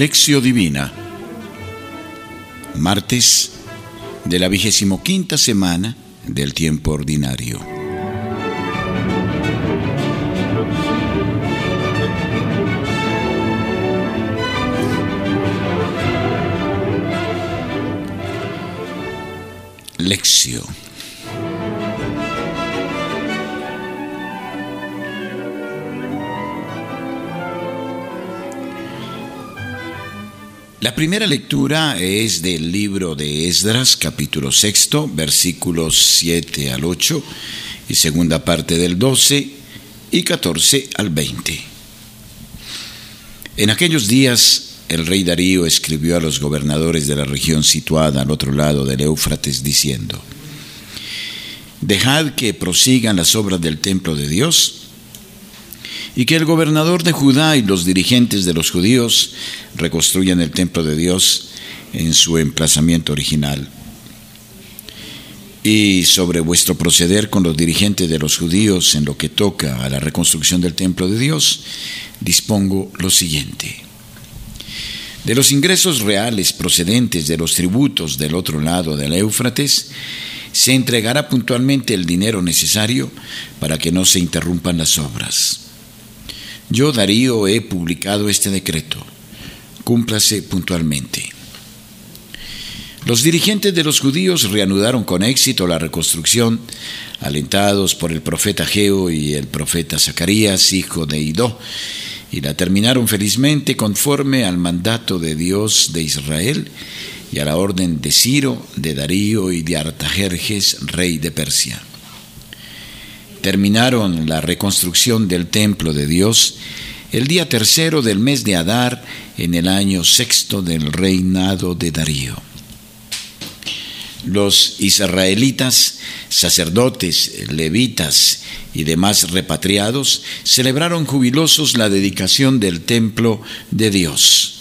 Lección Divina, martes de la vigésimo quinta semana del tiempo ordinario. Lección. La primera lectura es del libro de Esdras, capítulo sexto, versículos 7 al 8, y segunda parte del 12 y 14 al 20. En aquellos días el rey Darío escribió a los gobernadores de la región situada al otro lado del Éufrates diciendo, Dejad que prosigan las obras del templo de Dios, y que el gobernador de Judá y los dirigentes de los judíos reconstruyan el templo de Dios en su emplazamiento original. Y sobre vuestro proceder con los dirigentes de los judíos en lo que toca a la reconstrucción del templo de Dios, dispongo lo siguiente. De los ingresos reales procedentes de los tributos del otro lado del Éufrates, se entregará puntualmente el dinero necesario para que no se interrumpan las obras. Yo, Darío, he publicado este decreto. Cúmplase puntualmente. Los dirigentes de los judíos reanudaron con éxito la reconstrucción, alentados por el profeta Geo y el profeta Zacarías, hijo de Idó, y la terminaron felizmente conforme al mandato de Dios de Israel y a la orden de Ciro, de Darío y de Artajerjes, rey de Persia terminaron la reconstrucción del templo de Dios el día tercero del mes de Adar en el año sexto del reinado de Darío. Los israelitas, sacerdotes, levitas y demás repatriados celebraron jubilosos la dedicación del templo de Dios.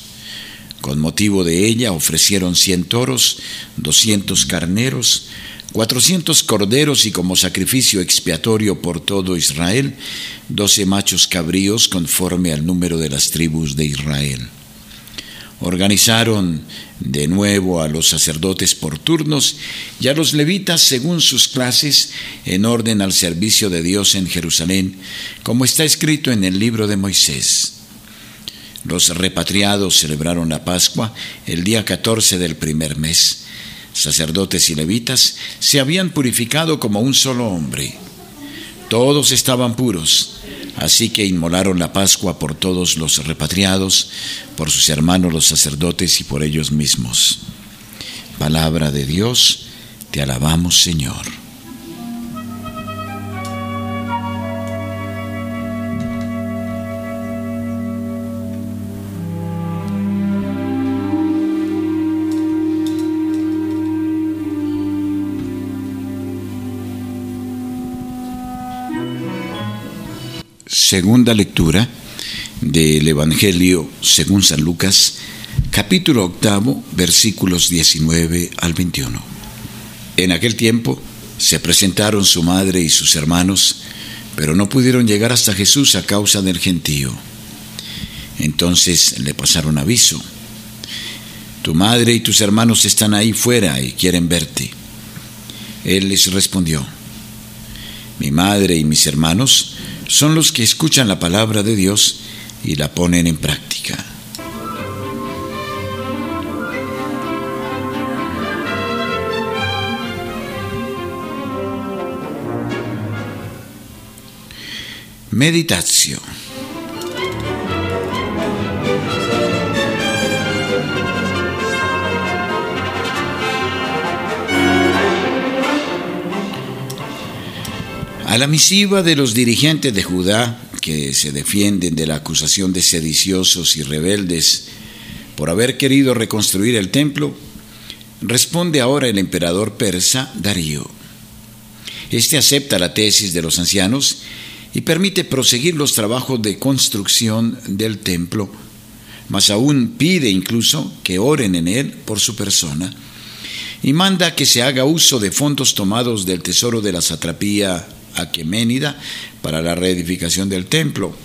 Con motivo de ella ofrecieron cien toros, doscientos carneros, cuatrocientos corderos y como sacrificio expiatorio por todo Israel, doce machos cabríos conforme al número de las tribus de Israel. Organizaron de nuevo a los sacerdotes por turnos y a los levitas según sus clases en orden al servicio de Dios en Jerusalén, como está escrito en el libro de Moisés. Los repatriados celebraron la Pascua el día 14 del primer mes sacerdotes y levitas, se habían purificado como un solo hombre. Todos estaban puros, así que inmolaron la Pascua por todos los repatriados, por sus hermanos los sacerdotes y por ellos mismos. Palabra de Dios, te alabamos Señor. Segunda lectura del Evangelio según San Lucas, capítulo octavo, versículos 19 al 21. En aquel tiempo se presentaron su madre y sus hermanos, pero no pudieron llegar hasta Jesús a causa del gentío. Entonces le pasaron aviso. Tu madre y tus hermanos están ahí fuera y quieren verte. Él les respondió, mi madre y mis hermanos son los que escuchan la palabra de Dios y la ponen en práctica. Meditación. A la misiva de los dirigentes de Judá, que se defienden de la acusación de sediciosos y rebeldes por haber querido reconstruir el templo, responde ahora el emperador persa Darío. Este acepta la tesis de los ancianos y permite proseguir los trabajos de construcción del templo, mas aún pide incluso que oren en él por su persona y manda que se haga uso de fondos tomados del tesoro de la satrapía Aqueménida para la reedificación del templo.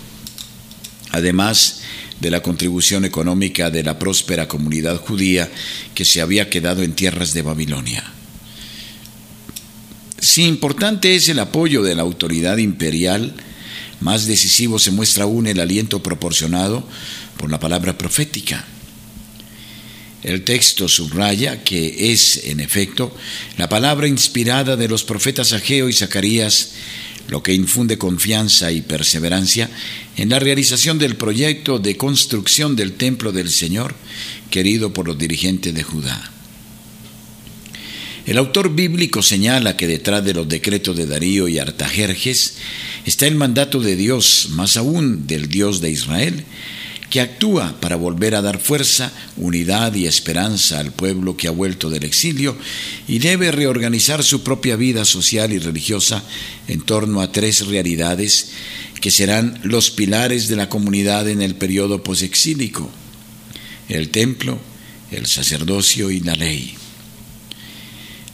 además de la contribución económica de la próspera comunidad judía que se había quedado en tierras de Babilonia. Si importante es el apoyo de la autoridad imperial, más decisivo se muestra aún el aliento proporcionado por la palabra profética. El texto subraya que es, en efecto, la palabra inspirada de los profetas Ageo y Zacarías lo que infunde confianza y perseverancia en la realización del proyecto de construcción del templo del Señor querido por los dirigentes de Judá. El autor bíblico señala que detrás de los decretos de Darío y Artajerjes está el mandato de Dios, más aún del Dios de Israel, que actúa para volver a dar fuerza, unidad y esperanza al pueblo que ha vuelto del exilio y debe reorganizar su propia vida social y religiosa en torno a tres realidades que serán los pilares de la comunidad en el periodo posexílico, el templo, el sacerdocio y la ley.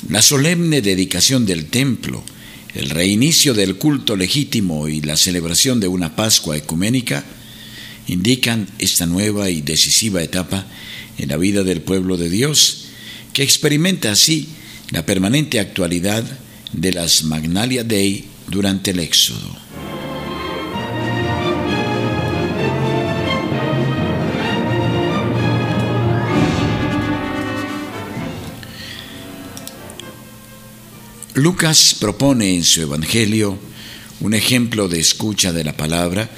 La solemne dedicación del templo, el reinicio del culto legítimo y la celebración de una Pascua ecuménica indican esta nueva y decisiva etapa en la vida del pueblo de Dios, que experimenta así la permanente actualidad de las Magnalia Dei durante el Éxodo. Lucas propone en su Evangelio un ejemplo de escucha de la palabra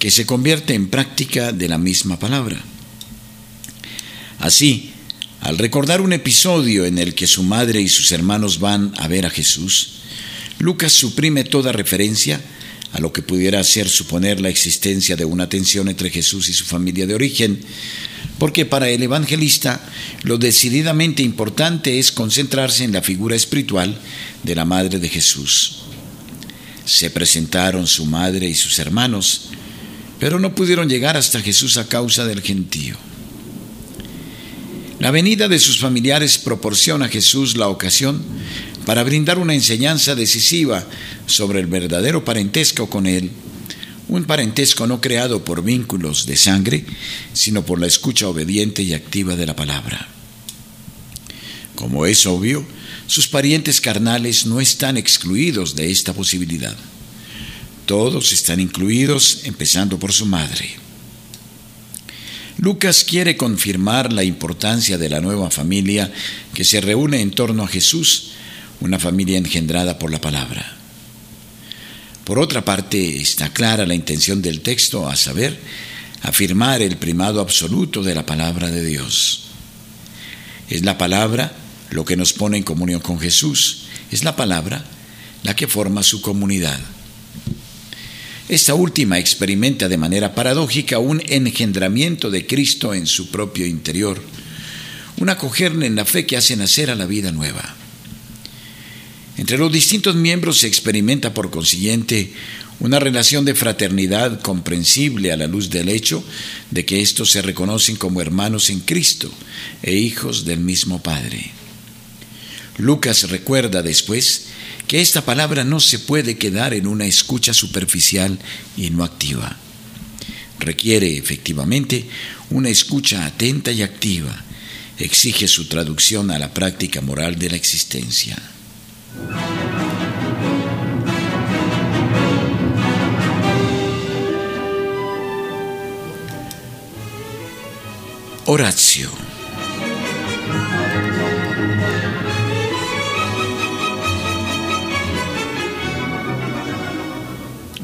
que se convierte en práctica de la misma palabra. Así, al recordar un episodio en el que su madre y sus hermanos van a ver a Jesús, Lucas suprime toda referencia a lo que pudiera hacer suponer la existencia de una tensión entre Jesús y su familia de origen, porque para el evangelista lo decididamente importante es concentrarse en la figura espiritual de la madre de Jesús. Se presentaron su madre y sus hermanos, pero no pudieron llegar hasta Jesús a causa del gentío. La venida de sus familiares proporciona a Jesús la ocasión para brindar una enseñanza decisiva sobre el verdadero parentesco con Él, un parentesco no creado por vínculos de sangre, sino por la escucha obediente y activa de la palabra. Como es obvio, sus parientes carnales no están excluidos de esta posibilidad. Todos están incluidos, empezando por su madre. Lucas quiere confirmar la importancia de la nueva familia que se reúne en torno a Jesús, una familia engendrada por la palabra. Por otra parte, está clara la intención del texto, a saber, afirmar el primado absoluto de la palabra de Dios. Es la palabra lo que nos pone en comunión con Jesús, es la palabra la que forma su comunidad. Esta última experimenta de manera paradójica un engendramiento de Cristo en su propio interior, un acogerle en la fe que hace nacer a la vida nueva. Entre los distintos miembros se experimenta por consiguiente una relación de fraternidad comprensible a la luz del hecho de que éstos se reconocen como hermanos en Cristo e hijos del mismo Padre. Lucas recuerda después que esta palabra no se puede quedar en una escucha superficial y no activa. Requiere efectivamente una escucha atenta y activa. Exige su traducción a la práctica moral de la existencia. Horacio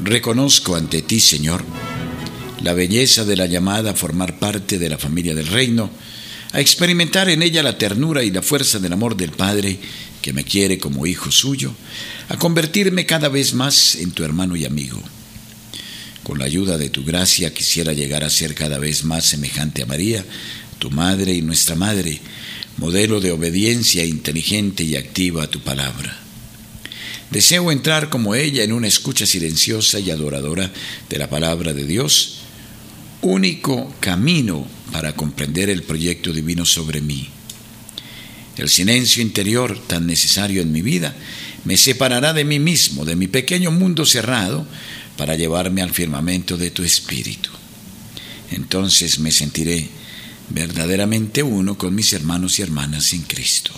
Reconozco ante ti, Señor, la belleza de la llamada a formar parte de la familia del reino, a experimentar en ella la ternura y la fuerza del amor del Padre que me quiere como hijo suyo, a convertirme cada vez más en tu hermano y amigo. Con la ayuda de tu gracia quisiera llegar a ser cada vez más semejante a María, tu madre y nuestra madre, modelo de obediencia inteligente y activa a tu palabra. Deseo entrar como ella en una escucha silenciosa y adoradora de la palabra de Dios, único camino para comprender el proyecto divino sobre mí. El silencio interior tan necesario en mi vida me separará de mí mismo, de mi pequeño mundo cerrado, para llevarme al firmamento de tu espíritu. entonces me sentiré verdaderamente uno con mis hermanos y hermanas en Cristo.